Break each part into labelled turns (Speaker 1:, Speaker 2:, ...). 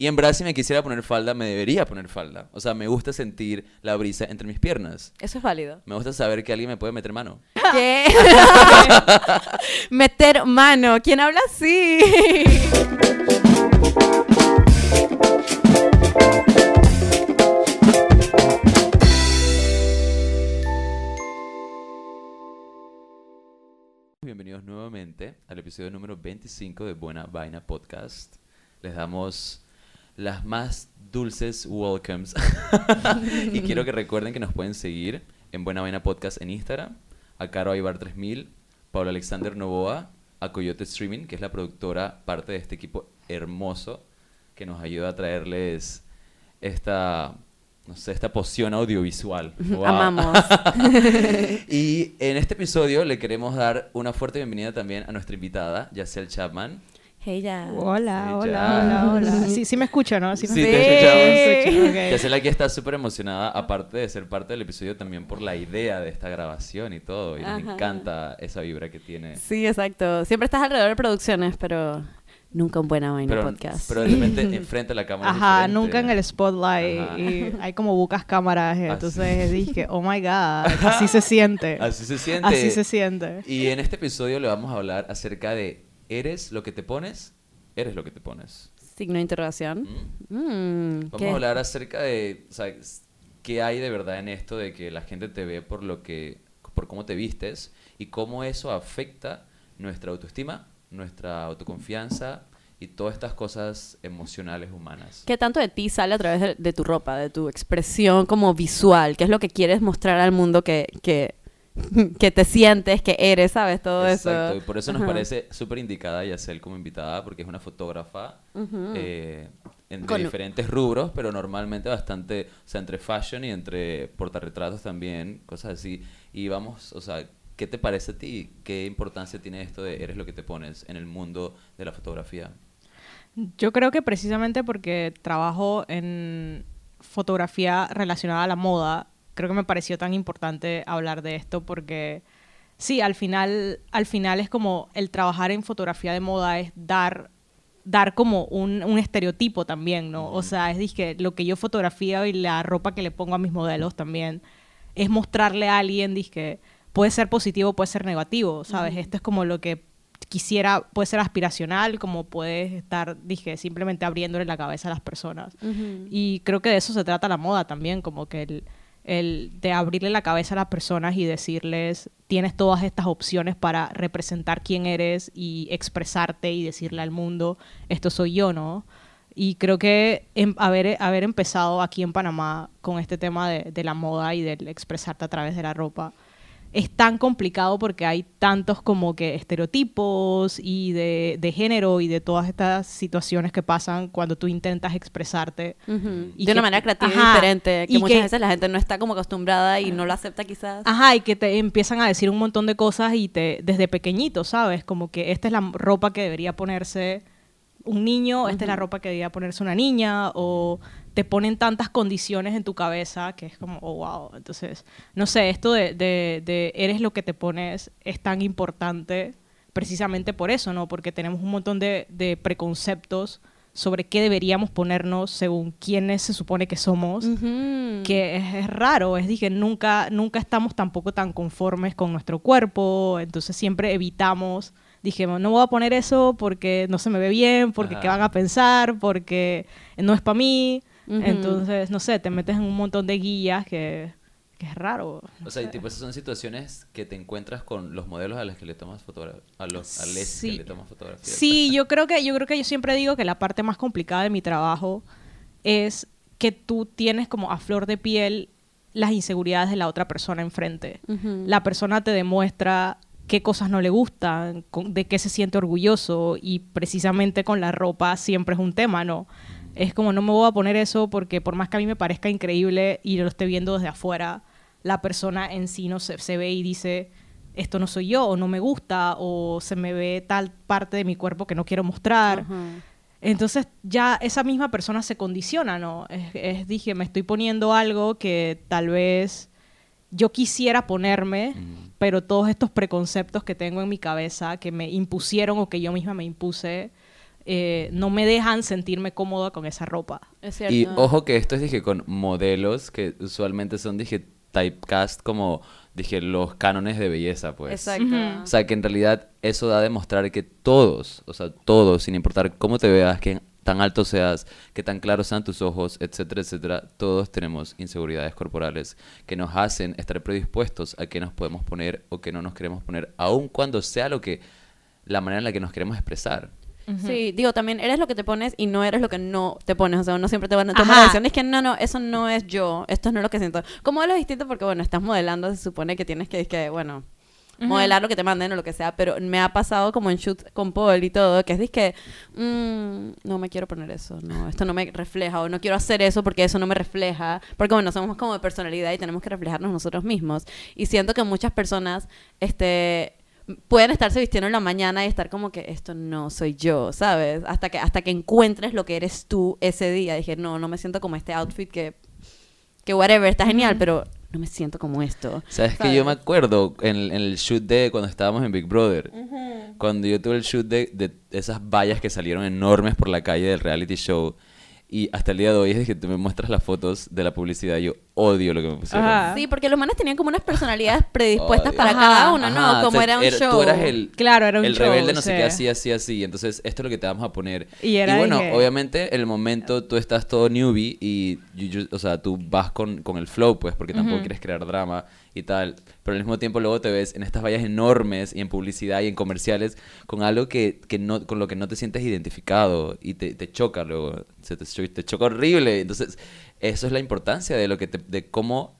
Speaker 1: Y en verdad, si me quisiera poner falda, me debería poner falda. O sea, me gusta sentir la brisa entre mis piernas.
Speaker 2: Eso es válido.
Speaker 1: Me gusta saber que alguien me puede meter mano.
Speaker 2: ¿Qué? Meter mano. ¿Quién habla así?
Speaker 1: Bienvenidos nuevamente al episodio número 25 de Buena Vaina Podcast. Les damos las más dulces welcomes. y quiero que recuerden que nos pueden seguir en Buena Vaina Podcast en Instagram, a Caro Aibar 3000, Pablo Alexander Novoa, a Coyote Streaming, que es la productora, parte de este equipo hermoso que nos ayuda a traerles esta, no sé, esta poción audiovisual. Wow.
Speaker 2: Amamos.
Speaker 1: Y en este episodio le queremos dar una fuerte bienvenida también a nuestra invitada, Yacel Chapman.
Speaker 2: Hey, ya.
Speaker 3: Hola,
Speaker 1: Sí,
Speaker 3: hola,
Speaker 1: ya.
Speaker 3: hola, hola. Sí, sí me escucho, ¿no?
Speaker 1: Sí,
Speaker 3: me
Speaker 1: te escuchamos.
Speaker 3: Ok.
Speaker 1: Yacel aquí está súper emocionada, aparte de ser parte del episodio, también por la idea de esta grabación y todo. Y
Speaker 2: Ajá.
Speaker 1: me encanta esa vibra que tiene.
Speaker 2: Sí, exacto. Siempre estás alrededor de producciones, pero nunca un buena vaina
Speaker 1: Pero,
Speaker 2: podcast.
Speaker 1: pero de repente enfrente a la cámara.
Speaker 3: Ajá,
Speaker 1: diferente.
Speaker 3: nunca en el spotlight.
Speaker 1: Ajá.
Speaker 3: Y hay como bucas cámaras. entonces dije, oh my god, así se siente.
Speaker 1: Así se siente.
Speaker 3: Así se siente.
Speaker 1: Y en este episodio le vamos a hablar acerca de ¿eres lo que te pones? Eres lo que te pones.
Speaker 2: Signo de interrogación.
Speaker 1: Mm.
Speaker 2: Mm,
Speaker 1: Vamos
Speaker 2: ¿qué?
Speaker 1: a hablar acerca de, o sea, qué hay de verdad en esto de que la gente te ve por lo que, por cómo te vistes y cómo eso afecta nuestra autoestima, nuestra autoconfianza y todas estas cosas emocionales humanas.
Speaker 2: ¿Qué tanto de ti sale a través de, de tu ropa, de tu expresión como visual? ¿Qué es lo que quieres mostrar al mundo que, que, que te sientes, que eres, sabes? Todo
Speaker 1: Exacto, y
Speaker 2: eso.
Speaker 1: por eso nos
Speaker 2: Ajá.
Speaker 1: parece súper indicada Yacel como invitada, porque es una fotógrafa
Speaker 2: Ujú.
Speaker 1: eh, en,
Speaker 2: Con-
Speaker 1: diferentes rubros, pero normalmente bastante, o sea, entre fashion y entre portarretratos también, cosas así. Y vamos, o sea, ¿qué te parece a ti? ¿Qué importancia tiene esto de eres lo que te pones en el mundo de la fotografía?
Speaker 3: Yo creo que precisamente porque trabajo en fotografía relacionada a la moda, creo que me pareció tan importante hablar de esto porque sí, al final, al final es como el trabajar en fotografía de moda es dar dar como un, un estereotipo también, ¿no? O sea, es dizque, lo que yo fotografío y la ropa que le pongo a mis modelos también es mostrarle a alguien, dizque, puede ser positivo, puede ser negativo, ¿sabes? Esto es como lo que quisiera, puede ser aspiracional, como puedes estar, dije, simplemente abriéndole la cabeza a las personas.
Speaker 2: Ujú.
Speaker 3: Y creo que de eso se trata la moda también, como que el, el de abrirle la cabeza a las personas y decirles, tienes todas estas opciones para representar quién eres y expresarte y decirle al mundo, esto soy yo, ¿no? Y creo que em- haber, haber empezado aquí en Panamá con este tema de, de la moda y del expresarte a través de la ropa es tan complicado porque hay tantos como que estereotipos y de, de género y de todas estas situaciones que pasan cuando tú intentas expresarte. Y
Speaker 2: de una manera creativa y diferente, que
Speaker 3: y
Speaker 2: muchas
Speaker 3: que-
Speaker 2: veces la gente no está como acostumbrada y no lo acepta quizás.
Speaker 3: Ajá, y que te empiezan a decir un montón de cosas y te desde pequeñito, ¿sabes? Como que esta es la ropa que debería ponerse un niño, esta es la ropa que debería ponerse una niña, o te ponen tantas condiciones en tu cabeza que es como, oh, wow. Entonces, no sé, esto de, de, de eres lo que te pones es tan importante precisamente por eso, ¿no? Porque tenemos un montón de, de preconceptos sobre qué deberíamos ponernos según quiénes se supone que somos
Speaker 2: Ujú.
Speaker 3: que es, es raro, es dije, nunca, nunca estamos tampoco tan conformes con nuestro cuerpo, entonces siempre evitamos, dije, no voy a poner eso porque no se me ve bien, porque
Speaker 1: Ajá.
Speaker 3: qué van a pensar, porque no es para mí, Entonces, no sé, te metes en un montón de guías que, que es raro.
Speaker 1: O sea, y tipo, esas son situaciones que te encuentras con los modelos a los que le tomas fotografía, a los a les
Speaker 3: Sí.
Speaker 1: que le tomas fotografía.
Speaker 3: Sí, yo creo que yo creo que yo siempre digo que la parte más complicada de mi trabajo es que tú tienes como a flor de piel las inseguridades de la otra persona enfrente. La persona te demuestra qué cosas no le gustan, con- de qué se siente orgulloso y precisamente con la ropa siempre es un tema, ¿no? Es como no me voy a poner eso porque por más que a mí me parezca increíble y lo esté viendo desde afuera, la persona en sí no se, se ve y dice esto no soy yo o no me gusta o se me ve tal parte de mi cuerpo que no quiero mostrar. Entonces ya esa misma persona se condiciona, ¿no? Es, es, dije, me estoy poniendo algo que tal vez yo quisiera ponerme, pero todos estos preconceptos que tengo en mi cabeza, que me impusieron o que yo misma me impuse, eh, no me dejan sentirme cómoda con esa ropa.
Speaker 2: Es cierto.
Speaker 1: Y ojo que esto es, dije, con modelos que usualmente son, dije, typecast como, dije, los cánones de belleza, pues.
Speaker 2: Exacto.
Speaker 3: Ujú.
Speaker 1: O sea, que en realidad eso da a demostrar que todos, o sea, todos, sin importar cómo te veas, que tan alto seas, que tan claros sean tus ojos, etcétera, etcétera, todos tenemos inseguridades corporales que nos hacen estar predispuestos a que nos podemos poner o que no nos queremos poner, aun cuando sea lo que, la manera en la que nos queremos expresar.
Speaker 2: Sí, digo, también eres lo que te pones y no eres lo que no te pones. O sea, no siempre te van a tomar
Speaker 3: Ajá.
Speaker 2: la decisión. Es que no, no, eso no es yo. Esto no es lo que siento. Como lo distinto porque, bueno, estás modelando, se supone que tienes que, que bueno, modelar lo que te manden o lo que sea. Pero me ha pasado como en shoots con Paul y todo, que es disque, mm, no me quiero poner eso. No, esto no me refleja. O no quiero hacer eso porque eso no me refleja. Porque, bueno, somos como de personalidad y tenemos que reflejarnos nosotros mismos. Y siento que muchas personas, este pueden estarse vistiendo en la mañana y estar como que esto no soy yo, ¿sabes? Hasta que hasta que encuentres lo que eres tú ese día. Dije, no, no me siento como este outfit que que whatever, está genial, pero no me siento como esto.
Speaker 1: Sabes que yo me acuerdo en, el- en el shoot de cuando estábamos en Big Brother, cuando yo tuve el shoot de, de esas vallas que salieron enormes por la calle del reality show. Y hasta el día de hoy es que tú me muestras las fotos de la publicidad. Yo odio lo que me pusieron.
Speaker 3: Ajá.
Speaker 2: Sí, porque los manes tenían como unas personalidades predispuestas
Speaker 1: Odio.
Speaker 2: para
Speaker 3: Ajá.
Speaker 2: cada uno, ¿no?
Speaker 1: Ajá,
Speaker 2: como
Speaker 1: o sea,
Speaker 2: era un show.
Speaker 1: Tú eras el,
Speaker 3: Claro, era un
Speaker 1: el
Speaker 3: show,
Speaker 1: rebelde, no sé qué, así, así, así. Entonces, esto es lo que te vamos a poner.
Speaker 3: Y era
Speaker 1: bueno,
Speaker 3: dije-
Speaker 1: obviamente, en el momento tú estás todo newbie y, you- you- o sea, tú vas con, con el flow, pues, porque tampoco quieres crear drama y tal. Pero al mismo tiempo luego te ves en estas vallas enormes y en publicidad y en comerciales con algo que, que no, con lo que no te sientes identificado y te, te choca luego. Se te, cho- te choca horrible. Entonces, eso es la importancia de lo que te, de cómo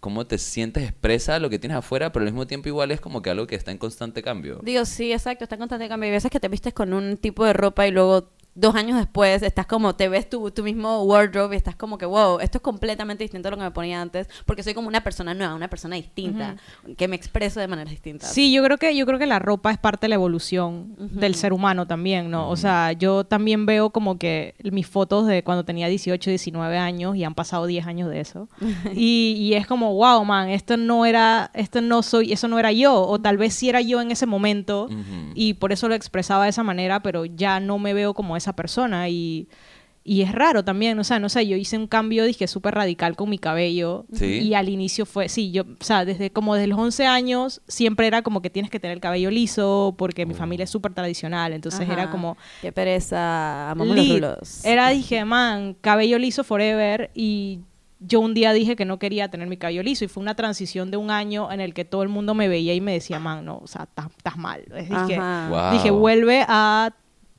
Speaker 1: cómo te sientes expresa lo que tienes afuera, pero al mismo tiempo igual es como que algo que está en constante cambio.
Speaker 2: Digo, sí, exacto, está en constante cambio. Hay veces que te vistes con un tipo de ropa y luego dos años después estás como, te ves tu, tu mismo wardrobe y estás como que, wow, esto es completamente distinto a lo que me ponía antes, porque soy como una persona nueva, una persona distinta, que me expreso de maneras distintas.
Speaker 3: Sí, yo creo que yo creo que la ropa es parte de la evolución del ser humano también, ¿no? O sea, yo también veo como que mis fotos de cuando tenía 18, 19 años y han pasado 10 años de eso. y, y es como, wow, man, esto no era, esto no soy, eso no era yo, o tal vez sí era yo en ese momento y por eso lo expresaba de esa manera, pero ya no me veo como esa persona y y es raro también, o sea, no sé, yo hice un cambio, dije, súper radical con mi cabello.
Speaker 1: Sí.
Speaker 3: Y al inicio fue, sí, yo, o sea, desde como desde los 11 años, siempre era como que tienes que tener el cabello liso, porque mi familia es súper tradicional. Entonces era
Speaker 2: Ajá.
Speaker 3: como,
Speaker 2: Qué pereza, amamos los rulos.
Speaker 3: Era, dije, man, cabello liso forever. Y yo un día dije que no quería tener mi cabello liso. Y fue una transición de un año en el que todo el mundo me veía y me decía, man, no, o sea, estás mal. Es, dije.
Speaker 1: Wow.
Speaker 3: dije, vuelve a,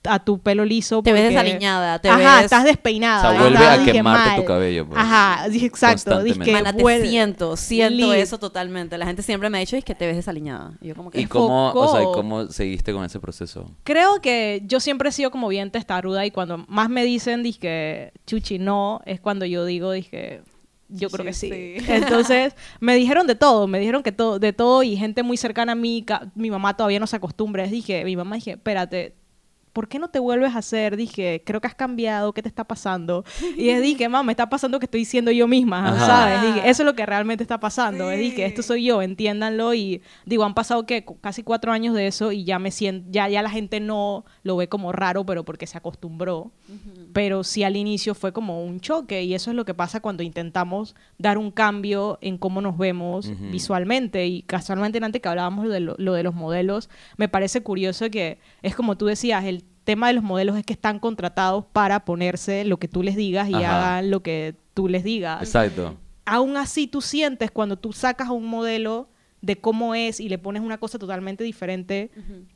Speaker 3: a tu pelo liso.
Speaker 2: Te ves desaliñada, te
Speaker 3: Ajá,
Speaker 2: ves-
Speaker 3: estás despeinada.
Speaker 1: O sea, vuelve a
Speaker 3: dije,
Speaker 1: quemarte tu cabello, pues,
Speaker 3: Ajá, dije, exacto. Dije.
Speaker 2: Mana, te
Speaker 3: vuelve-
Speaker 2: siento, siento eso totalmente. La gente siempre me ha dicho es que te ves desaliñada. Y yo como que...
Speaker 1: ¿Y cómo, o sea, ¿y
Speaker 3: Enfocó.
Speaker 1: cómo seguiste con ese proceso?
Speaker 3: Creo que yo siempre he sido como bien testaruda y cuando más me dicen, dije, chuchi, no, es cuando yo digo, dije, yo creo que sí.
Speaker 2: Sí.
Speaker 3: Entonces, me dijeron de todo, me dijeron que todo, de todo y gente muy cercana a mí, mi mamá todavía no se acostumbra. Dije, mi mamá dije, espérate, ¿por qué no te vuelves a hacer? Dije, creo que has cambiado, ¿qué te está pasando? Y es dije, mamá, me está pasando que estoy siendo yo misma,
Speaker 1: Ajá.
Speaker 3: ¿sabes? Dije, eso es lo que realmente está pasando. Es dije,
Speaker 2: Sí.
Speaker 3: esto soy yo, entiéndanlo. Y digo, han pasado que casi cuatro años de eso y ya me siento, ya, ya la gente no lo ve como raro, pero porque se acostumbró. Pero sí al inicio fue como un choque y eso es lo que pasa cuando intentamos dar un cambio en cómo nos vemos visualmente. Y casualmente antes que hablábamos de lo, lo de los modelos, me parece curioso que es como tú decías, el tema de los modelos es que están contratados para ponerse lo que tú les digas y
Speaker 1: Ajá.
Speaker 3: hagan lo que tú les digas
Speaker 1: Exacto.
Speaker 3: aún así tú sientes cuando tú sacas a un modelo de cómo es y le pones una cosa totalmente diferente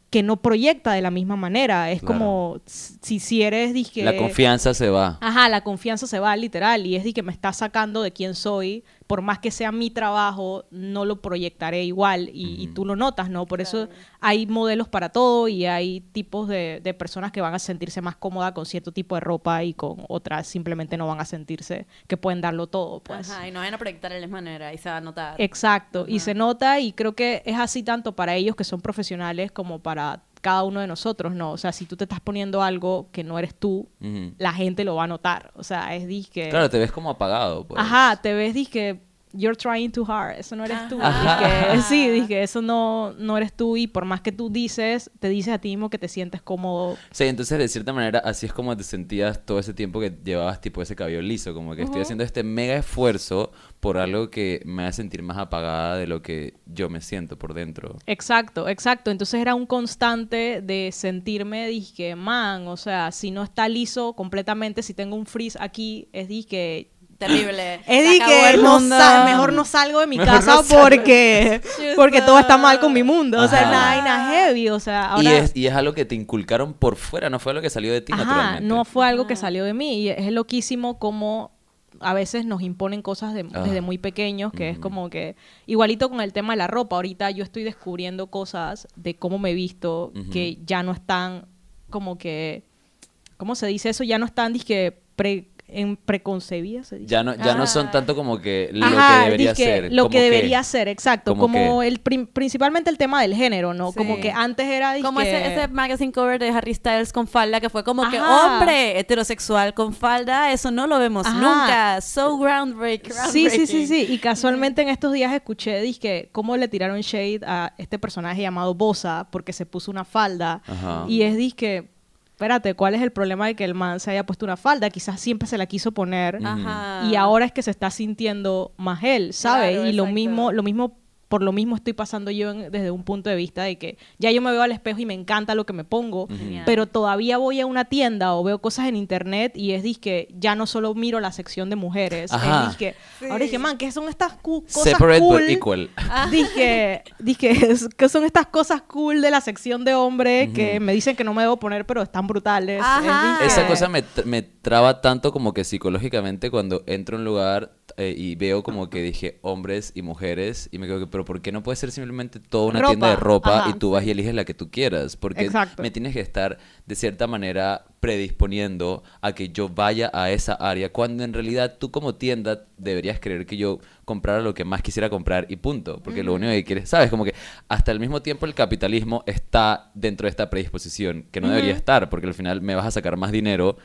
Speaker 3: que no proyecta de la misma manera. Es
Speaker 1: Claro.
Speaker 3: como si, si eres, dije...
Speaker 1: La confianza se va.
Speaker 3: Ajá, la confianza se va literal y es de que me está sacando de quién soy, por más que sea mi trabajo, no lo proyectaré igual y, tú lo notas, ¿no? Por eso hay modelos para todo y hay tipos de, de personas que van a sentirse más cómodas con cierto tipo de ropa y con otras simplemente no van a sentirse que pueden darlo todo, pues.
Speaker 2: Ajá, y no vayan a proyectar de la manera y se va a notar.
Speaker 3: Exacto, y se nota y creo que es así tanto para ellos que son profesionales como para cada uno de nosotros, ¿no? O sea, si tú te estás poniendo algo que no eres tú, la gente lo va a notar. O sea, es disque...
Speaker 1: Claro, te ves como apagado. Pues.
Speaker 3: Ajá, te ves disque you're trying too hard, eso no eres tú. Dije, sí, dije, eso no, no eres tú y por más que tú dices, te dices a ti mismo que te sientes cómodo.
Speaker 1: Sí, entonces de cierta manera así es como te sentías todo ese tiempo que llevabas tipo ese cabello liso, como que estoy haciendo este mega esfuerzo por algo que me hace sentir más apagada de lo que yo me siento por dentro.
Speaker 3: Exacto, exacto. Entonces era un constante de sentirme, dije, man, o sea, si no está liso completamente, si tengo un frizz aquí, es dije,
Speaker 2: Terrible. Acabó
Speaker 3: que
Speaker 2: el
Speaker 3: no mejor no salgo de mi
Speaker 1: Mejor
Speaker 3: casa
Speaker 1: no
Speaker 3: porque, porque todo está mal con mi mundo. O sea, una vaina heavy. O sea, ahora.
Speaker 1: Y, es, y es algo que te inculcaron por fuera, no fue algo que salió de ti
Speaker 3: Ajá,
Speaker 1: naturalmente.
Speaker 3: no fue algo que salió de mí. Y es loquísimo como a veces nos imponen cosas de-
Speaker 1: Ah.
Speaker 3: desde muy pequeños, que es
Speaker 1: Ujú.
Speaker 3: como que, igualito con el tema de la ropa, ahorita yo estoy descubriendo cosas de cómo me he visto que ya no están como que, ¿cómo se dice eso? Ya no están, dizque, pre, en preconcebidas, se dice.
Speaker 1: Ya no, ya no son
Speaker 2: Ah.
Speaker 1: tanto como que lo
Speaker 3: Ajá,
Speaker 1: que debería ser.
Speaker 3: Lo
Speaker 1: como
Speaker 3: que debería ser, exacto.
Speaker 1: como
Speaker 3: Como,
Speaker 1: que-
Speaker 3: el prim- principalmente el tema del género, ¿no? Como que antes era
Speaker 2: Como ese, ese magazine cover de Harry Styles con falda, que fue como que hombre heterosexual con falda, eso no lo vemos
Speaker 3: Ajá.
Speaker 2: nunca. So groundbreaking.
Speaker 3: Sí, sí, sí, sí. Y casualmente en estos días escuché, dizque, cómo le tiraron shade a este personaje llamado Bosa porque se puso una falda.
Speaker 1: Ajá.
Speaker 3: Y es disque, espérate, ¿cuál es el problema de que el man se haya puesto una falda? Quizás siempre se la quiso poner.
Speaker 2: Ajá.
Speaker 3: Y ahora es que se está sintiendo más él, ¿sabes?
Speaker 2: Claro,
Speaker 3: y lo
Speaker 2: exacto.
Speaker 3: mismo, lo mismo, por lo mismo estoy pasando yo en- desde un punto de vista de que ya yo me veo al espejo y me encanta lo que me pongo,
Speaker 2: Genial.
Speaker 3: pero todavía voy a una tienda o veo cosas en internet y es disque, ya no solo miro la sección de mujeres,
Speaker 1: Ajá.
Speaker 3: es disque,
Speaker 2: Sí.
Speaker 3: ahora dije, man, ¿qué son estas cu- cosas
Speaker 1: Separate
Speaker 3: cool?
Speaker 1: but equal.
Speaker 3: Dije, dije, es- ¿qué son estas cosas cool de la sección de hombre
Speaker 1: Ujú.
Speaker 3: que me dicen que no me debo poner, pero están brutales?
Speaker 2: Ajá.
Speaker 3: Es disque-
Speaker 1: Esa cosa me, tr- me traba tanto como que psicológicamente cuando entro a un lugar eh, y veo como que dije hombres y mujeres y me quedo que, pero ¿por qué no puede ser simplemente toda una tienda de
Speaker 3: Ropa, ajá,
Speaker 1: y tú vas y eliges la que tú quieras? Porque
Speaker 3: Exacto.
Speaker 1: me tienes que estar de cierta manera predisponiendo a que yo vaya a esa área cuando en realidad tú como tienda deberías creer que yo comprara lo que más quisiera comprar y punto, porque lo único que quieres, sabes, como que hasta el mismo tiempo el capitalismo está dentro de esta predisposición que no debería estar, porque al final me vas a sacar más dinero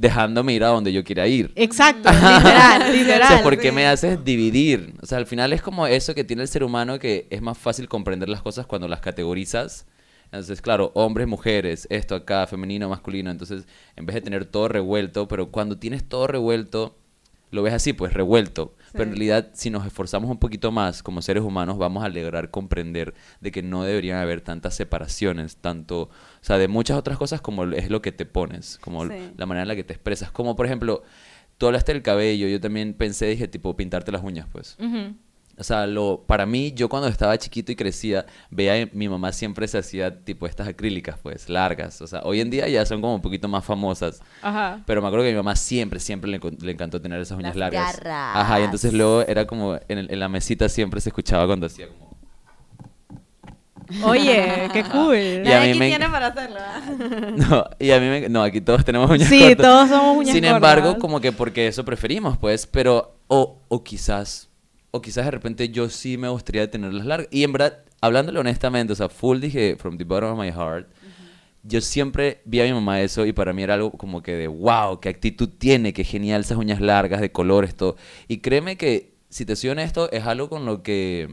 Speaker 1: dejándome ir a donde yo quiera ir.
Speaker 3: Exacto, literal,
Speaker 1: O sea,
Speaker 3: literal.
Speaker 1: ¿por qué
Speaker 2: sí.
Speaker 1: me haces dividir? O sea, al final es como eso que tiene el ser humano que es más fácil comprender las cosas cuando las categorizas. Entonces, claro, hombres, mujeres, esto acá, femenino, masculino. Entonces, en vez de tener todo revuelto, pero cuando tienes todo revuelto, lo ves así, pues revuelto. Pero en realidad, si nos esforzamos un poquito más como seres humanos, vamos a lograr comprender de que no deberían haber tantas separaciones, tanto, o sea, de muchas otras cosas como es lo que te pones, como
Speaker 2: Sí.
Speaker 1: la manera en la que te expresas. Como, por ejemplo, tú hablaste del cabello, yo también pensé, dije, tipo, pintarte las uñas, pues. O sea, lo, para mí, yo cuando estaba chiquito y crecía, veía que mi mamá siempre se hacía tipo estas acrílicas, pues, largas. O sea, hoy en día ya son como un poquito más famosas.
Speaker 3: Ajá.
Speaker 1: Pero me acuerdo que a mi mamá siempre, siempre le, le encantó tener esas uñas
Speaker 2: Las
Speaker 1: largas.
Speaker 2: garras.
Speaker 1: Ajá, y entonces luego era como, en, el- en la mesita siempre se escuchaba cuando hacía como...
Speaker 3: Oye, qué cool.
Speaker 1: Y a mí
Speaker 2: aquí
Speaker 1: me-
Speaker 2: tiene para hacerlo. ¿ah?
Speaker 1: No, y a mí me... No, aquí todos tenemos uñas
Speaker 3: Sí,
Speaker 1: cortas.
Speaker 3: todos somos uñas
Speaker 1: Sin
Speaker 3: cortas.
Speaker 1: embargo, como que porque eso preferimos, pues, pero... O, o quizás... O quizás de repente yo sí me gustaría tenerlas largas. Y en verdad, hablándole honestamente, o sea, full dije, from the bottom of my heart, yo siempre vi a mi mamá eso y para mí era algo como que de, wow, qué actitud tiene, qué genial esas uñas largas, de colores, todo. Y créeme que, si te soy honesto, es algo con lo que...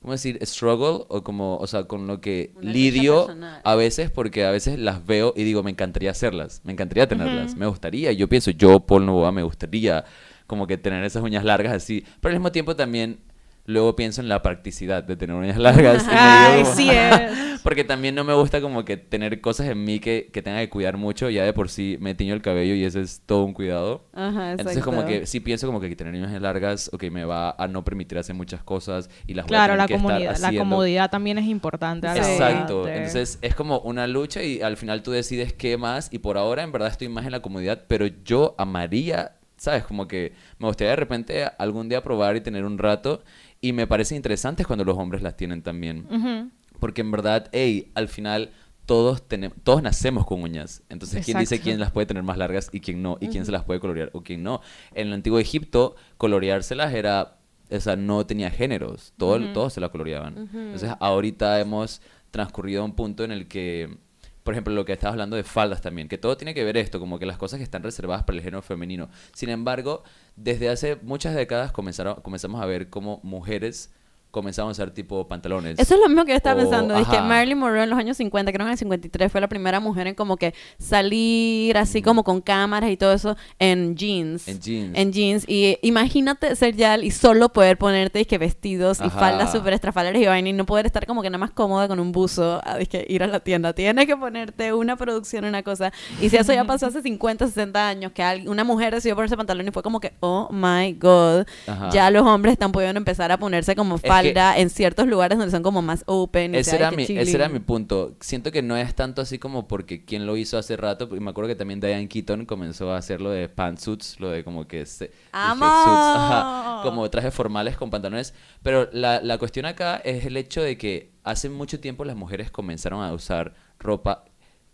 Speaker 1: ¿Cómo decir? Struggle o como, o sea, con lo que
Speaker 2: Una
Speaker 1: lidio a veces porque a veces las veo y digo, me encantaría hacerlas, me encantaría tenerlas, me gustaría. Yo pienso, yo, Paul Novoa, me gustaría como que tener esas uñas largas así. Pero al mismo tiempo también luego pienso en la practicidad de tener uñas largas.
Speaker 3: Ay, sí es.
Speaker 1: porque también no me gusta como que tener cosas en mí que, que tenga que cuidar mucho. Ya de por sí me tiño el cabello y eso es todo un cuidado.
Speaker 2: Ajá,
Speaker 1: Entonces como
Speaker 2: exacto.
Speaker 1: que sí pienso como que tener uñas largas, ok, me va a no permitir hacer muchas cosas y las voy a
Speaker 3: Claro,
Speaker 1: tener
Speaker 3: la
Speaker 1: que estar
Speaker 3: la comodidad también es importante. hora
Speaker 1: Exacto. Entonces es como una lucha y al final tú decides qué más y por ahora en verdad estoy más en la comodidad, pero yo amaría, ¿sabes? Como que me gustaría de repente algún día probar y tener un rato y me parece interesante cuando los hombres las tienen también. Porque en verdad, hey, al final todos tenemos, todos nacemos con uñas. Entonces, ¿quién dice
Speaker 3: Exacto.
Speaker 1: quién las puede tener más largas y quién no? Y quién se las puede colorear o quién no. En el antiguo Egipto, coloreárselas era, o sea, no tenía géneros. Todo, Todos se las coloreaban. Entonces, ahorita hemos transcurrido a un punto en el que por ejemplo, lo que estabas hablando de faldas también, que todo tiene que ver esto, como que las cosas que están reservadas para el género femenino. Sin embargo, desde hace muchas décadas comenzaron, comenzamos a ver cómo mujeres comenzaban a usar tipo pantalones.
Speaker 2: Eso es lo mismo que yo estaba
Speaker 1: O-
Speaker 2: pensando. Es que. Marilyn Monroe en los años 50, creo que en el 53, fue la primera mujer en como que salir así como con cámaras y todo eso en jeans.
Speaker 1: En jeans.
Speaker 2: En jeans. Y imagínate ser Yal y solo poder ponerte disque vestidos y
Speaker 1: Ajá.
Speaker 2: faldas súper estrafalarias y vaina y no poder estar como que nada más cómoda con un buzo a disque ir a la tienda. Tienes que ponerte una producción, una cosa. Y si eso ya pasó hace 50, 60 años, que una mujer decidió ponerse pantalón y fue como que, oh my god,
Speaker 1: Ajá.
Speaker 2: ya los hombres están pudiendo empezar a ponerse como
Speaker 1: que-
Speaker 2: falda en ciertos lugares donde son como más open. y
Speaker 1: Ese
Speaker 2: sea,
Speaker 1: era,
Speaker 2: que
Speaker 1: mi, ese era mi punto. Siento que no es tanto así como porque quien lo hizo hace rato. porque Me acuerdo que también Diane Keaton comenzó a hacer lo de pantsuits, lo de como que... Se,
Speaker 2: ¡Amo!
Speaker 1: ajá, como trajes formales con pantalones. Pero la, la cuestión acá es el hecho de que hace mucho tiempo las mujeres comenzaron a usar ropa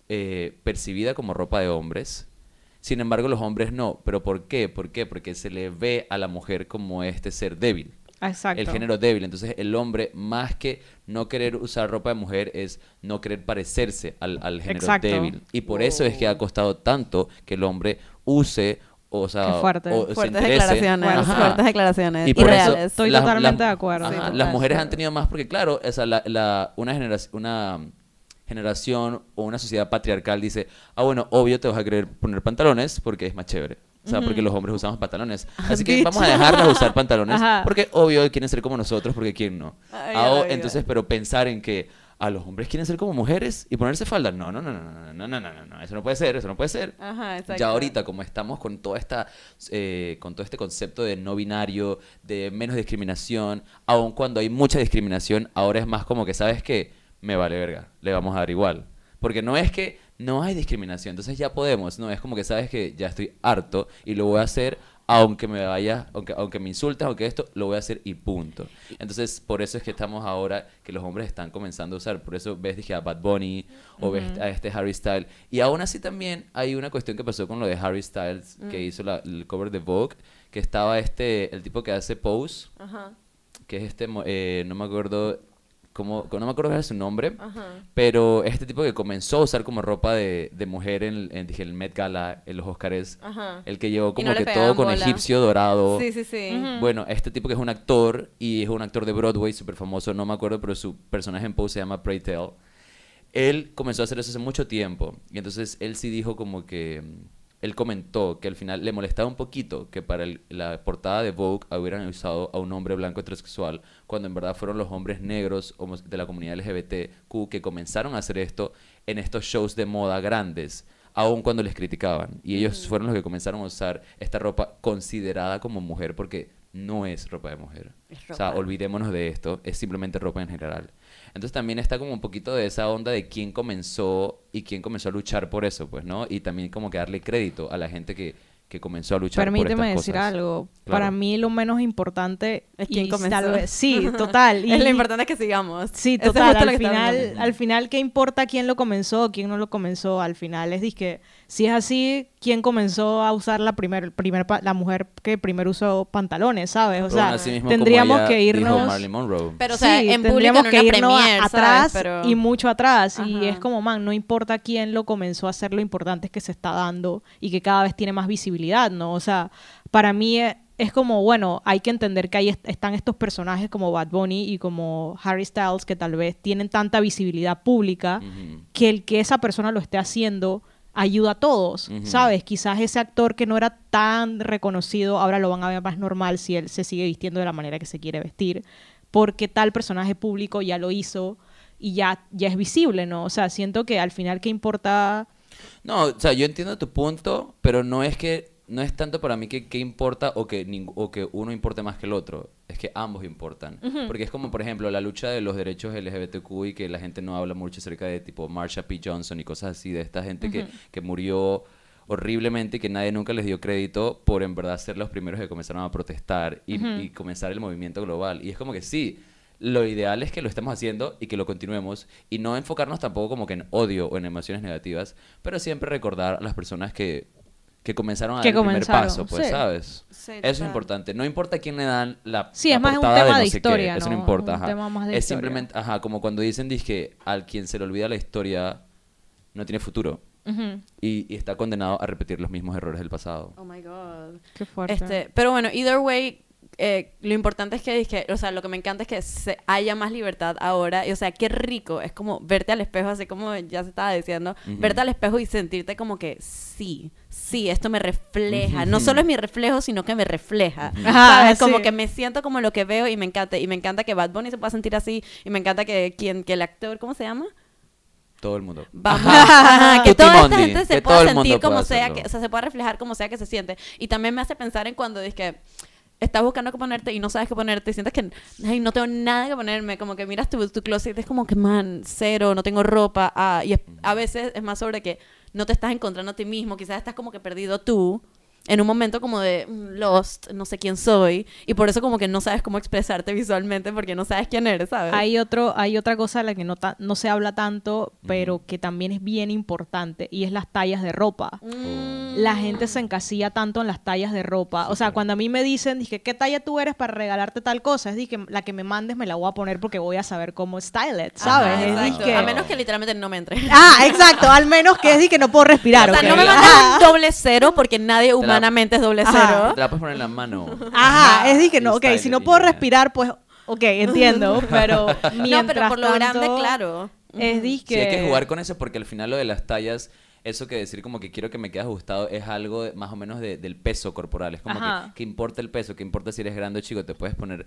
Speaker 1: eh, percibida como ropa de hombres. Sin embargo, los hombres no. ¿Pero por qué? ¿Por qué? Porque se le ve a la mujer como este ser débil
Speaker 3: Exacto.
Speaker 1: el género débil. Entonces el hombre, más que no querer usar ropa de mujer, es no querer parecerse al, al género
Speaker 3: Exacto.
Speaker 1: débil. Y por eso es que ha costado tanto que el hombre use, o sea,
Speaker 3: Qué fuerte.
Speaker 1: o
Speaker 2: Fuertes declaraciones,
Speaker 1: Ajá.
Speaker 2: fuertes declaraciones.
Speaker 1: Y
Speaker 2: Y,
Speaker 1: por eso
Speaker 2: reales.
Speaker 3: Estoy
Speaker 1: las-
Speaker 3: totalmente
Speaker 1: las-
Speaker 3: de acuerdo.
Speaker 1: ajá,
Speaker 3: Sí,
Speaker 1: las mujeres han tenido más porque, claro, o sea, la, la- una, generación, una generación o una sociedad patriarcal dice, ah, bueno, obvio te vas a querer poner pantalones porque es más chévere. O sea, porque los hombres usamos pantalones. Así que vamos a dejarlas de usar pantalones
Speaker 3: Ajá.
Speaker 1: porque obvio quieren ser como nosotros porque quién no.
Speaker 2: Ay,
Speaker 1: Ah, o-
Speaker 2: ay, ay.
Speaker 1: entonces, pero pensar en que a los hombres quieren ser como mujeres y ponerse falda, no, no, no, no, no, no, no, no, no, no, eso no puede ser, eso no puede ser.
Speaker 2: Ajá.
Speaker 1: Ya ahorita, como estamos con toda esta, eh, con todo este concepto de no binario, de menos discriminación, aun cuando hay mucha discriminación, ahora es más como que, ¿sabes qué? Me vale verga, le vamos a dar igual. Porque no es que no hay discriminación, entonces ya podemos, no, es como que sabes que ya estoy harto y lo voy a hacer aunque me vaya, aunque, aunque me insultes, aunque esto, lo voy a hacer y punto. Entonces, por eso es que estamos ahora, que los hombres están comenzando a usar, por eso ves, dije, a Bad Bunny, o ves a este Harry Styles. Y aún así también hay una cuestión que pasó con lo de Harry Styles, que hizo la- el cover de Vogue, que estaba este, el tipo que hace Pose,
Speaker 2: Ajá,
Speaker 1: que es este, eh, no me acuerdo, cómo, no me acuerdo es su nombre,
Speaker 2: ajá.
Speaker 1: pero es este tipo que comenzó a usar como ropa de, de mujer en, dije, el Met Gala, en los Oscars,
Speaker 2: Ajá.
Speaker 1: el que llevó como
Speaker 2: no
Speaker 1: que todo con
Speaker 2: bola.
Speaker 1: egipcio dorado.
Speaker 2: Sí, sí, sí.
Speaker 1: Bueno, este tipo que es un actor y es un actor de Broadway súper famoso, no me acuerdo, pero su personaje en Pose se llama Pray Tell. Él comenzó a hacer eso hace mucho tiempo y entonces él sí dijo como que él comentó que al final le molestaba un poquito que para el- la portada de Vogue hubieran usado a un hombre blanco heterosexual cuando en verdad fueron los hombres negros de la comunidad LGBTQ que comenzaron a hacer esto en estos shows de moda grandes aun cuando les criticaban y ellos fueron los que comenzaron a usar esta ropa considerada como mujer porque no es ropa de mujer.
Speaker 2: Es
Speaker 1: O sea,
Speaker 2: ropa.
Speaker 1: olvidémonos de esto, es simplemente ropa en general. Entonces también está como un poquito de esa onda de quién comenzó y quién comenzó a luchar por eso, pues, ¿no? Y también como que darle crédito a la gente que, que comenzó a luchar por
Speaker 3: Permíteme
Speaker 1: estas
Speaker 3: decir
Speaker 1: cosas.
Speaker 3: algo.
Speaker 1: Claro.
Speaker 3: Para mí lo menos importante
Speaker 2: Es quién comenzó.
Speaker 3: tal vez- sí, total. Y,
Speaker 2: es lo importante es que sigamos.
Speaker 3: Sí,
Speaker 2: es
Speaker 3: total. Al final, al final, ¿qué importa quién lo comenzó, quién no lo comenzó? Al final es que si es así, ¿quién comenzó a usar la primer, primer la mujer que primero usó pantalones, ¿sabes? O sea,
Speaker 1: bueno, así mismo como
Speaker 3: tendríamos que irnos
Speaker 1: Marilyn Monroe.
Speaker 2: Pero, o sea,
Speaker 3: sí,
Speaker 2: en
Speaker 3: tendríamos
Speaker 2: en
Speaker 3: que
Speaker 2: una
Speaker 3: irnos
Speaker 2: premier,
Speaker 3: atrás y mucho atrás. Y es como, man, no importa quién lo comenzó a hacer, lo importante es que se está dando y que cada vez tiene más visibilidad, ¿no? O sea, para mí eh, es como, bueno, hay que entender que ahí est- están estos personajes como Bad Bunny y como Harry Styles que tal vez tienen tanta visibilidad pública que el que esa persona lo esté haciendo ayuda a todos. ¿sabes? Quizás ese actor que no era tan reconocido, ahora lo van a ver más normal si él se sigue vistiendo de la manera que se quiere vestir, porque tal personaje público ya lo hizo y ya, ya es visible, ¿no? O sea, siento que al final qué importa...
Speaker 1: No, o sea, yo entiendo tu punto, pero no es que no es tanto para mí que qué importa o que ning- o que uno importe más que el otro, es que ambos importan, porque es como por ejemplo la lucha de los derechos LGBTQ y que la gente no habla mucho acerca de tipo Marsha P. Johnson y cosas así de esta gente que, que murió horriblemente y que nadie nunca les dio crédito por en verdad ser los primeros que comenzaron a protestar y, y comenzar el movimiento global. Y es como que sí, lo ideal es que lo estemos haciendo y que lo continuemos y no enfocarnos tampoco como que en odio o en emociones negativas, pero siempre recordar a las personas que, que comenzaron a
Speaker 3: Que
Speaker 1: dar el primer paso, pues,
Speaker 3: sí.
Speaker 1: ¿sabes?
Speaker 2: Sí,
Speaker 1: Eso es importante. No importa quién le dan la
Speaker 3: Sí,
Speaker 1: la
Speaker 3: es más un
Speaker 1: portada
Speaker 3: tema
Speaker 1: no
Speaker 3: de
Speaker 1: sé qué,
Speaker 3: historia,
Speaker 1: Eso no
Speaker 3: ¿no?
Speaker 1: importa,
Speaker 3: Un
Speaker 1: ajá.
Speaker 3: tema más de
Speaker 1: es
Speaker 3: historia.
Speaker 1: simplemente, ajá, como cuando dicen, dije, al quien se le olvida la historia no tiene futuro y, y está condenado a repetir los mismos errores del pasado.
Speaker 2: Oh my god.
Speaker 3: Qué fuerte.
Speaker 2: Este, pero bueno, either way, eh, lo importante es que, es que, o sea, lo que me encanta es que se haya más libertad ahora. Y, o sea, qué rico. Es como verte al espejo, así como ya se estaba diciendo, verte al espejo y sentirte como que sí, sí, esto me refleja. No solo es mi reflejo, sino que me refleja.
Speaker 3: Ajá,
Speaker 2: ¿Sabes? Como
Speaker 3: sí.
Speaker 2: que me siento como lo que veo y me encanta. Y me encanta que Bad Bunny se pueda sentir así. Y me encanta que, quien, que el actor, ¿cómo se llama?
Speaker 1: Todo el mundo.
Speaker 2: Vamos, ajá, que
Speaker 1: Tutti
Speaker 2: toda esta
Speaker 1: Mondi,
Speaker 2: gente se
Speaker 1: que
Speaker 2: pueda sentir como sea,
Speaker 1: hacerlo.
Speaker 2: que, o sea, se pueda reflejar como sea que se siente. Y también me hace pensar en cuando que estás buscando qué ponerte y no sabes qué ponerte sientes que ay, no tengo nada que ponerme, como que miras tu, tu closet y es como que man, cero, no tengo ropa. Ah, y es- a veces es más sobre que no te estás encontrando a ti mismo, quizás estás como que perdido tú. En un momento como de mm, lost, no sé quién soy, y por eso como que no sabes cómo expresarte visualmente porque no sabes quién eres, ¿sabes?
Speaker 3: Hay, otro, hay otra cosa de la que no, ta- no se habla tanto, pero que también es bien importante, y es las tallas de ropa.
Speaker 2: Mm.
Speaker 3: La gente se encasilla tanto en las tallas de ropa. O sea, cuando a mí me dicen, dije, ¿qué talla tú eres para regalarte tal cosa? Es dije, la que me mandes me la voy a poner porque voy a saber cómo style it, ¿sabes?
Speaker 2: Ajá,
Speaker 3: Es
Speaker 2: A menos que literalmente no me entre.
Speaker 3: Ah, exacto, al menos que es que no puedo respirar.
Speaker 2: O sea, no me doble cero porque nadie humanamente es doble
Speaker 3: Ajá.
Speaker 2: cero.
Speaker 1: Te la puedes poner en la mano.
Speaker 3: Ajá, es de que no, ok, si no
Speaker 1: y
Speaker 3: puedo respirar, pues, ok, entiendo, pero mientras
Speaker 2: No, pero por lo grande, claro.
Speaker 3: Es disque...
Speaker 1: Sí, hay que jugar con eso porque al final lo de las tallas, eso que decir como que quiero que me quede ajustado es algo de- más o menos de- del peso corporal. Es como
Speaker 3: Ajá.
Speaker 1: que, que importa el peso, que importa si eres grande o chico, te puedes poner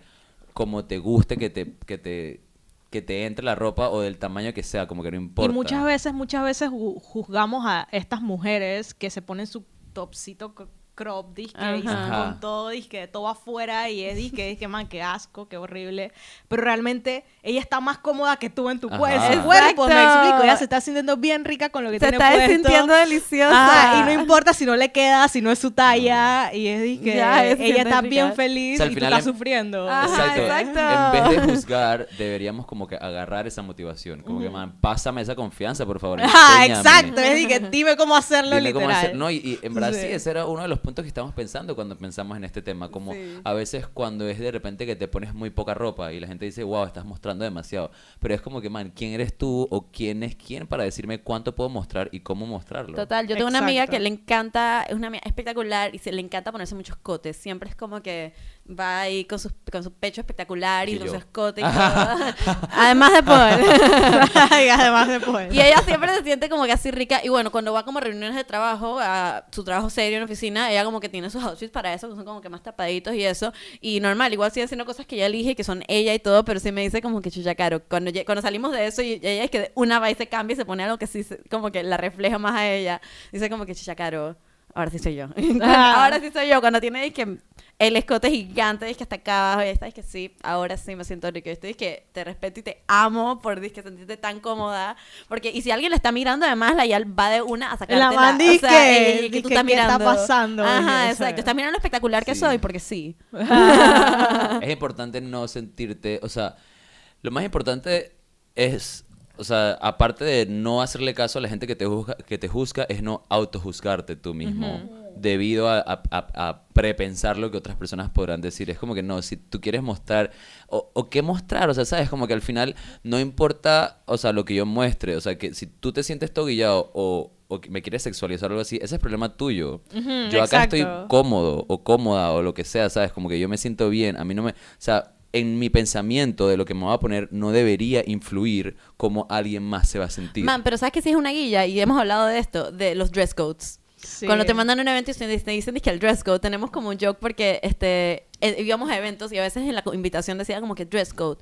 Speaker 1: como te guste que te, que te, que te entre la ropa o del tamaño que sea, como que no
Speaker 3: Y
Speaker 1: importa.
Speaker 3: muchas veces, muchas veces ju- juzgamos a estas mujeres que se ponen su topsito crop, disque, y con todo, disque, todo afuera, y es disque, disque, man, qué asco, qué horrible. Pero realmente ella está más cómoda que tú en tu, cue- en su cuerpo, me explico. Ella se está sintiendo bien rica con lo que
Speaker 2: Se
Speaker 3: tiene
Speaker 2: está
Speaker 3: puesto.
Speaker 2: sintiendo deliciosa.
Speaker 3: Ajá, y no importa si no le queda, si no es su talla, y es disque,
Speaker 2: Ya, se
Speaker 3: ella está
Speaker 2: rica.
Speaker 3: bien feliz
Speaker 1: O sea, al
Speaker 3: y tú
Speaker 1: final
Speaker 3: estás
Speaker 1: en-
Speaker 3: sufriendo.
Speaker 2: Ajá,
Speaker 1: Exacto.
Speaker 2: exacto.
Speaker 1: En vez de juzgar, deberíamos como que agarrar esa motivación. Como que, man, pásame esa confianza, por favor.
Speaker 3: Ajá, exacto, es disque, dime cómo hacerlo
Speaker 1: Dime cómo
Speaker 3: literal.
Speaker 1: hacer- No, y, y en verdad sí.
Speaker 3: Sí.
Speaker 1: ese era uno de los puntos que estábamos pensando cuando pensamos en este tema. Como
Speaker 2: Sí.
Speaker 1: a veces cuando es de repente que te pones muy poca ropa y la gente dice, wow, estás mostrando demasiado. Pero es como que, man, ¿quién eres tú o quién es quién para decirme cuánto puedo mostrar y cómo mostrarlo?
Speaker 2: Total, yo tengo una amiga que le encanta, es una amiga espectacular y se le encanta ponerse muchos cotes. Siempre es como que va ahí con, sus, con su pecho espectacular y
Speaker 1: Y
Speaker 2: con
Speaker 1: yo.
Speaker 2: su escote y todo. Además de Paul.
Speaker 3: y además después.
Speaker 2: Y ella siempre se siente como que así rica. Y bueno, cuando va como a reuniones de trabajo, a su trabajo serio en oficina, ella como que tiene sus outfits para eso, que son como que más tapaditos y eso. Y normal, igual sigue haciendo cosas que ella elige, que son ella y todo, pero sí me dice como que chucha caro. Cuando, cuando salimos de eso y ella es que de una va y se cambia y se pone algo que sí se- como que la refleja más a ella. Dice como que chucha caro. Ahora sí soy yo.
Speaker 3: Ah.
Speaker 2: ahora sí soy yo. Cuando tiene que el escote gigante, es que hasta acá abajo, y esta es que sí, ahora sí me siento rico. Estoy es que te respeto y te amo por es que sentirte tan cómoda. Porque, y si alguien la está mirando, además, la ya va de una a sacarte
Speaker 3: La man
Speaker 2: o sea,
Speaker 3: que-
Speaker 2: eh, que tú estás
Speaker 3: que está
Speaker 2: mirando.
Speaker 3: pasando,
Speaker 2: Ajá,
Speaker 3: oye,
Speaker 2: exacto. Estás mirando lo espectacular que
Speaker 1: Sí.
Speaker 2: soy, porque sí.
Speaker 1: es importante no sentirte, o sea, lo más importante es, o sea, aparte de no hacerle caso a la gente que te juzga, que te juzga es no autojuzgarte tú mismo, debido a, a- a- a prepensar lo que otras personas podrán decir. Es como que no, si tú quieres mostrar, o, o qué mostrar, o sea, sabes, como que al final no importa, o sea, lo que yo muestre, o sea, que si tú te sientes toguillado o o que me quieres sexualizar o algo así, ese es problema tuyo. Yo acá estoy cómodo o cómoda o lo que sea, ¿sabes? Como que yo me siento bien. A mí no me... O sea, en mi pensamiento de lo que me voy a poner no debería influir como alguien más se va a sentir.
Speaker 2: Man, pero sabes que sí es una guilla, y hemos hablado de esto, de los dress codes.
Speaker 3: Sí.
Speaker 2: Cuando te mandan un evento y te dicen que el dress code, tenemos como un joke porque este, eh, íbamos a eventos y a veces en la invitación decía como que dress code,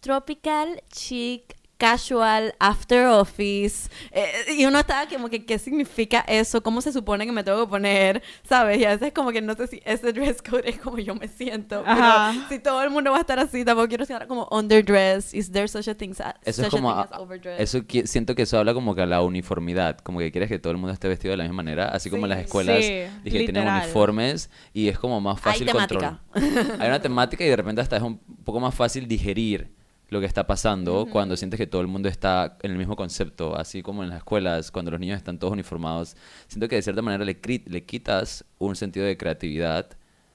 Speaker 2: tropical, chic, casual, after office. eh, y uno estaba como que, ¿qué significa eso? ¿Cómo se supone que me tengo que poner? ¿Sabes? Y a veces como que no sé si ese dress code es como yo me siento.
Speaker 3: Ajá.
Speaker 2: Pero si todo el mundo va a estar así, tampoco quiero estar como underdress. Is there such a thing, as-
Speaker 1: Eso es
Speaker 2: such a thing
Speaker 1: a-
Speaker 2: as overdress?
Speaker 1: eso siento que eso habla como que a la uniformidad, como que quieres que todo el mundo esté vestido de la misma manera, así como en las escuelas
Speaker 3: Sí,
Speaker 1: dije, tienen uniformes y es como más
Speaker 2: Hay
Speaker 1: fácil
Speaker 2: temática.
Speaker 1: controlar. Hay una temática y de repente hasta es un poco más fácil digerir lo que está pasando cuando sientes que todo el mundo está en el mismo concepto, así como en las escuelas, cuando los niños están todos uniformados. Siento que de cierta manera le, le quitas un sentido de creatividad,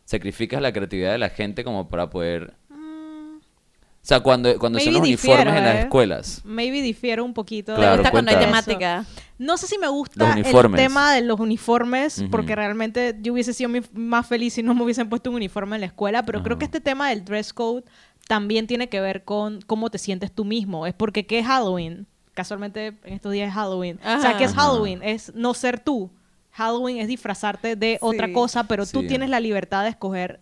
Speaker 1: sacrificas la creatividad de la gente como para poder sea, cuando, cuando son los uniformes
Speaker 3: difiero,
Speaker 1: en las
Speaker 3: ¿eh?
Speaker 1: escuelas.
Speaker 3: Maybe difiero un poquito.
Speaker 1: Claro,
Speaker 2: ¿Te gusta cuando hay temática?
Speaker 3: No sé si me gusta el tema de los uniformes,
Speaker 1: Ujú.
Speaker 3: porque realmente yo hubiese sido más feliz si no me hubiesen puesto un uniforme en la escuela, pero creo
Speaker 1: Ajá.
Speaker 3: que este tema del dress code también tiene que ver con cómo te sientes tú mismo. Es porque ¿qué es Halloween? Casualmente en estos días es Halloween. O sea. ¿qué es
Speaker 1: Ajá.
Speaker 3: Halloween? Es no ser tú. Halloween es disfrazarte de otra cosa, pero tú
Speaker 1: Sí.
Speaker 3: tienes la libertad de escoger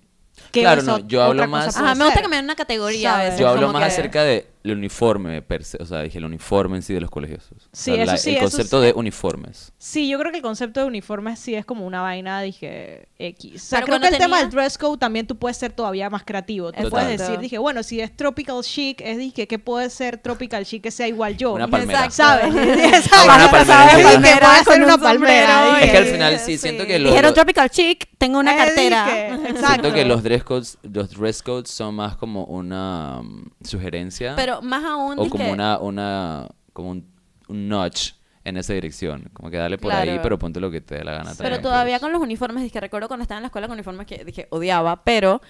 Speaker 3: qué
Speaker 1: Claro,
Speaker 3: esa
Speaker 1: no, yo hablo
Speaker 3: otra
Speaker 1: más-
Speaker 2: Ajá, me gusta que me den una categoría a.
Speaker 1: Yo hablo
Speaker 2: como
Speaker 1: más
Speaker 2: que-
Speaker 1: acerca del uniforme, per se, o sea, dije el uniforme en sí de los colegios. O
Speaker 3: Sí,
Speaker 1: sea,
Speaker 3: eso
Speaker 1: la-
Speaker 3: sí,
Speaker 1: El
Speaker 3: eso
Speaker 1: concepto
Speaker 3: sí.
Speaker 1: de uniformes.
Speaker 3: Sí, yo creo que el concepto de uniformes sí es como una vaina, dije, X. O sea,
Speaker 2: Pero
Speaker 3: creo que el tema
Speaker 2: tenía-
Speaker 3: del dress code también tú puedes ser todavía más creativo. Tú
Speaker 1: Total.
Speaker 3: puedes decir, dije, bueno, si es tropical chic, es dije, ¿qué puede ser tropical chic que sea igual yo?
Speaker 1: Una palmera.
Speaker 2: Exacto.
Speaker 3: ¿Sabes?
Speaker 1: Una palmera
Speaker 2: con
Speaker 3: una
Speaker 2: un
Speaker 3: palmera.
Speaker 1: Es que al final sí, siento que lo-
Speaker 2: Dijeron Tropical Chic, tengo una
Speaker 3: Eh,
Speaker 2: cartera.
Speaker 3: dije, exacto.
Speaker 1: Siento que los dress codes, los dress codes son más como una mm, sugerencia
Speaker 2: Pero más aún,
Speaker 1: o
Speaker 2: dije-
Speaker 1: como una, una, como un, un notch en esa dirección. Como que dale por ahí, pero ponte lo que te dé la gana.
Speaker 2: Pero
Speaker 1: también,
Speaker 2: todavía
Speaker 1: pues.
Speaker 2: con los uniformes, dije, recuerdo cuando estaba en la escuela con uniformes que dije odiaba, pero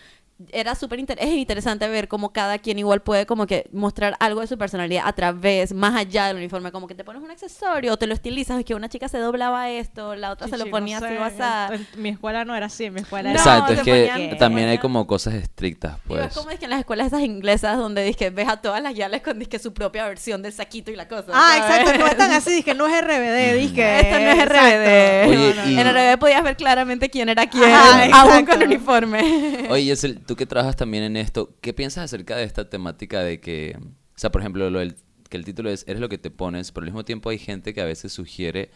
Speaker 2: era súper inter- es interesante ver cómo cada quien igual puede como que mostrar algo de su personalidad a través, más allá del uniforme, como que te pones un accesorio o te lo estilizas, es que una chica se doblaba esto, la otra se lo ponía
Speaker 3: no
Speaker 2: así
Speaker 3: sé,
Speaker 2: basada.
Speaker 3: en- en Mi escuela no era así, mi escuela era...
Speaker 1: Exacto, es que
Speaker 2: ponían-
Speaker 1: también hay como cosas estrictas,
Speaker 2: Digo, es
Speaker 1: pues.
Speaker 2: como es que en las escuelas esas inglesas donde dizque ves a todas las yales con dizque su propia versión del saquito y la cosa.
Speaker 3: Ah,
Speaker 2: ¿sabes?
Speaker 3: exacto, no están así, dije, no es RBD, dije.
Speaker 2: Esto no es
Speaker 3: exacto.
Speaker 2: RBD.
Speaker 1: Oye,
Speaker 3: No, no,
Speaker 1: y-
Speaker 2: En RBD podías ver claramente quién era quién,
Speaker 3: Ajá,
Speaker 2: aún con uniforme.
Speaker 1: Oye, Yesel, tú que trabajas también en esto, ¿qué piensas acerca de esta temática de que, o sea, por ejemplo, lo del, que el título es Eres lo que te pones, pero al mismo tiempo hay gente que a veces sugiere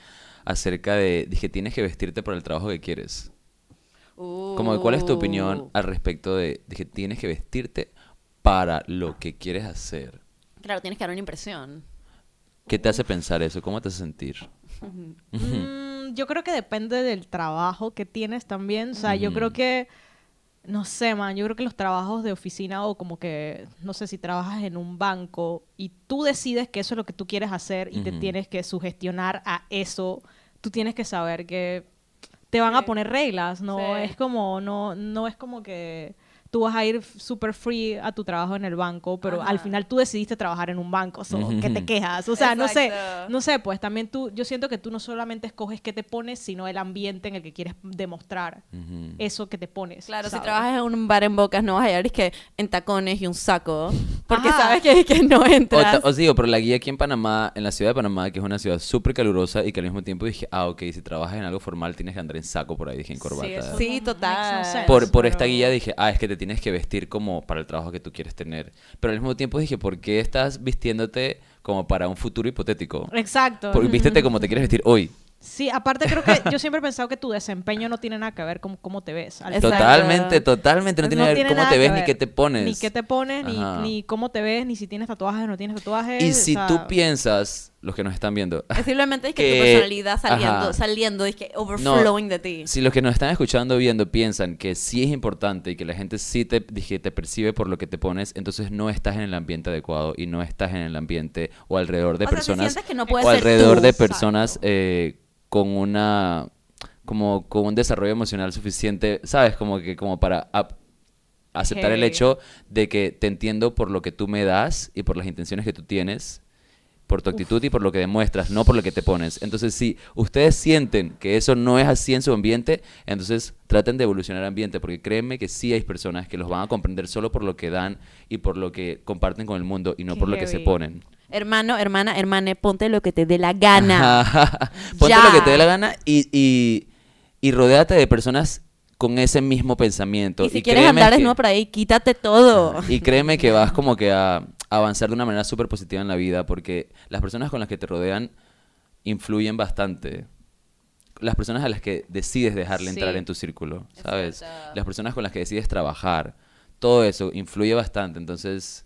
Speaker 1: acerca de, que tienes que vestirte para el trabajo que quieres? Como, ¿cuál es tu opinión
Speaker 2: Uh.
Speaker 1: al respecto de, que tienes que vestirte para lo que quieres hacer?
Speaker 2: Claro, tienes que dar una impresión.
Speaker 1: ¿Qué te hace pensar eso? ¿Cómo te hace sentir?
Speaker 3: Mm, yo creo que depende del trabajo que tienes también. O sea, yo creo que, no sé, man, yo creo que los trabajos de oficina o como que, no sé, si trabajas en un banco y tú decides que eso es lo que tú quieres hacer y te tienes que sugestionar a eso, tú tienes que saber que te van a poner reglas, ¿no?
Speaker 2: Sí.
Speaker 3: Es como, no, no es como que tú vas a ir super free a tu trabajo en el banco, pero
Speaker 2: Ajá.
Speaker 3: al final tú decidiste trabajar en un banco, so, ¿qué te quejas? O sea, no sé,
Speaker 2: Exacto.
Speaker 3: no sé, pues también tú, yo siento que tú no solamente escoges qué te pones, sino el ambiente en el que quieres demostrar
Speaker 1: Ujú.
Speaker 3: eso que te pones.
Speaker 2: Claro, si
Speaker 3: ¿sabes?
Speaker 2: trabajas en un bar en Bocas, no vas a ir que en tacones y un saco, porque
Speaker 3: Ajá.
Speaker 2: sabes que, que no
Speaker 1: O
Speaker 2: entras.
Speaker 1: ta- os digo, pero la guía aquí en Panamá, en la ciudad de Panamá, que es una ciudad súper calurosa y que al mismo tiempo dije, ah, ok, si trabajas en algo formal tienes que andar en saco por ahí, dije en corbata.
Speaker 3: eso
Speaker 2: Sí,
Speaker 3: no makes no
Speaker 2: total.
Speaker 3: sense,
Speaker 1: por, por esta guía dije, ah, es que te tienes que vestir como para el trabajo que tú quieres tener. Pero al mismo tiempo dije, ¿por qué estás vistiéndote como para un futuro hipotético?
Speaker 3: Exacto.
Speaker 1: Porque vístete como te quieres vestir hoy.
Speaker 3: Sí, aparte creo que yo siempre he pensado que tu desempeño no tiene nada que ver con cómo te ves.
Speaker 2: Exacto.
Speaker 1: Totalmente, totalmente. No tiene que ver cómo
Speaker 3: nada
Speaker 1: te ves ni qué te pones.
Speaker 3: Ni qué te pones, ni, cómo te ves, ni si tienes tatuajes o no tienes tatuajes.
Speaker 1: Y
Speaker 3: o
Speaker 1: si
Speaker 3: sea,
Speaker 1: tú piensas, los que nos están viendo,
Speaker 2: Es simplemente es que,
Speaker 1: que-
Speaker 2: tu personalidad saliendo,
Speaker 1: ajá.
Speaker 2: saliendo, es que overflowing de ti.
Speaker 1: Si los que nos están escuchando viendo piensan que sí es importante y que la gente sí te, dije, te percibe por lo que te pones, entonces no estás en el ambiente adecuado y no estás en el ambiente o alrededor de
Speaker 2: O sea,
Speaker 1: personas
Speaker 2: sientes que no puedes
Speaker 1: o alrededor
Speaker 2: tú.
Speaker 1: de personas eh, con una como con un desarrollo emocional suficiente, sabes, como que como para aceptar el hecho de que te entiendo por lo que tú me das y por las intenciones que tú tienes por tu actitud y por lo que demuestras, no por lo que te pones. Entonces, si ustedes sienten que eso no es así en su ambiente, entonces traten de evolucionar el ambiente, porque créanme que sí hay personas que los van a comprender solo por lo que dan y por lo que comparten con el mundo y no
Speaker 3: Qué
Speaker 1: por lo que se ponen.
Speaker 2: Hermano, hermana, hermane, ponte lo que te dé la gana.
Speaker 1: Ponte
Speaker 2: Ya.
Speaker 1: lo que te dé la gana y, y, y rodéate de personas con ese mismo pensamiento.
Speaker 2: Y si quieres
Speaker 1: créeme
Speaker 2: andar desnudo por ahí, quítate todo.
Speaker 1: y créeme que vas como que a avanzar de una manera súper positiva en la vida porque las personas con las que te rodean influyen bastante. Las personas a las que decides dejarle
Speaker 2: Sí.
Speaker 1: entrar en tu círculo,
Speaker 2: Es
Speaker 1: ¿sabes? Las personas con las que decides trabajar, todo eso influye bastante. Entonces,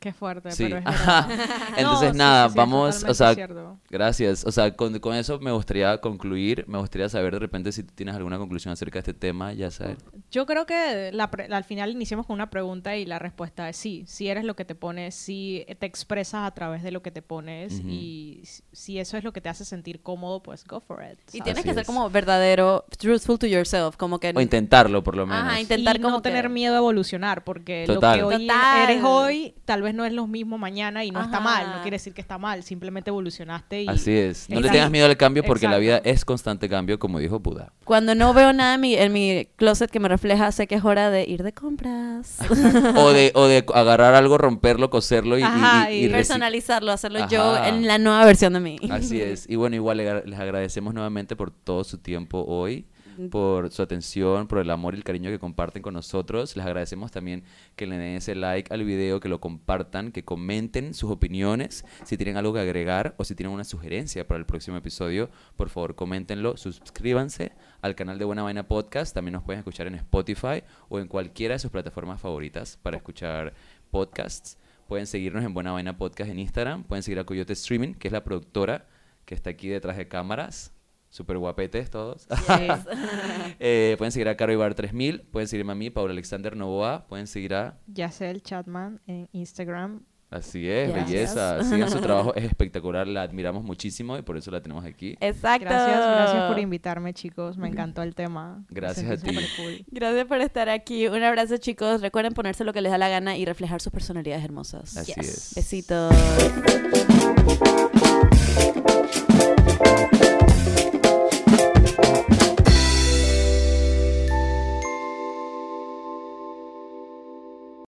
Speaker 3: Qué fuerte,
Speaker 1: sí.
Speaker 3: pero es verdad.
Speaker 1: Entonces,
Speaker 3: No,
Speaker 1: nada,
Speaker 3: sí, sí,
Speaker 1: vamos, o sea,
Speaker 3: cierto.
Speaker 1: gracias. O sea, con, con eso me gustaría concluir. Me gustaría saber de repente si tú tienes alguna conclusión acerca de este tema, ya sabes.
Speaker 3: Yo creo que la pre- al final iniciamos con una pregunta y la respuesta es sí. Si eres lo que te pones, si te expresas a través de lo que te pones
Speaker 1: Ujú.
Speaker 3: y si- eso es lo que te hace sentir cómodo, pues go for it.
Speaker 2: Y
Speaker 3: ¿sabes?
Speaker 2: tienes
Speaker 1: Así
Speaker 2: que ser
Speaker 1: es.
Speaker 2: como verdadero, truthful to yourself, como que...
Speaker 1: O intentarlo, por lo menos.
Speaker 2: Ajá, intentar
Speaker 3: y
Speaker 2: como
Speaker 3: no
Speaker 2: que-
Speaker 3: tener miedo a evolucionar porque
Speaker 1: Total.
Speaker 3: lo que hoy
Speaker 2: Total.
Speaker 3: eres hoy tal vez vez no es lo mismo mañana y no está mal, no
Speaker 2: Ajá.
Speaker 3: quiere decir que está mal, simplemente evolucionaste y...
Speaker 1: Así es. No le
Speaker 3: Exacto.
Speaker 1: tengas miedo al cambio porque la vida
Speaker 3: Exacto.
Speaker 1: es constante cambio, como dijo Buda.
Speaker 2: Cuando no veo nada en mi, en mi closet que me refleja, sé que es hora de ir de compras.
Speaker 1: O de, o de agarrar algo, romperlo, coserlo y,
Speaker 3: Ajá,
Speaker 1: y-
Speaker 3: y
Speaker 1: y
Speaker 2: Personalizarlo, hacerlo yo
Speaker 1: Ajá.
Speaker 2: en la nueva versión de mí.
Speaker 1: Así es. Y bueno, igual les agradecemos nuevamente por todo su tiempo hoy, por su atención, por el amor y el cariño que comparten con nosotros. Les agradecemos también que le den ese like al video, que lo compartan, que comenten sus opiniones. Si tienen algo que agregar o si tienen una sugerencia para el próximo episodio, por favor, coméntenlo. Suscríbanse al canal de Buena Vaina Podcast. También nos pueden escuchar en Spotify o en cualquiera de sus plataformas favoritas para escuchar podcasts. Pueden seguirnos en Buena Vaina Podcast en Instagram. Pueden seguir a Coyote Streaming, que es la productora que está aquí detrás de cámaras. Súper guapetes todos. Eh, pueden seguir a Caro Ibar 3000. Pueden seguirme a mí, Paula Alexander Novoa. Pueden seguir a...
Speaker 3: Yacel Chatman en Instagram.
Speaker 1: Así es,
Speaker 2: Gracias.
Speaker 1: belleza. Sigan su trabajo, es espectacular. La admiramos muchísimo y por eso la tenemos aquí.
Speaker 2: Exacto.
Speaker 3: Gracias, gracias por invitarme, chicos. Me encantó el tema.
Speaker 1: Gracias a ti.
Speaker 2: Gracias por estar aquí. Un abrazo, chicos. Recuerden ponerse lo que les da la gana y reflejar sus personalidades hermosas.
Speaker 1: Así es.
Speaker 2: Besitos.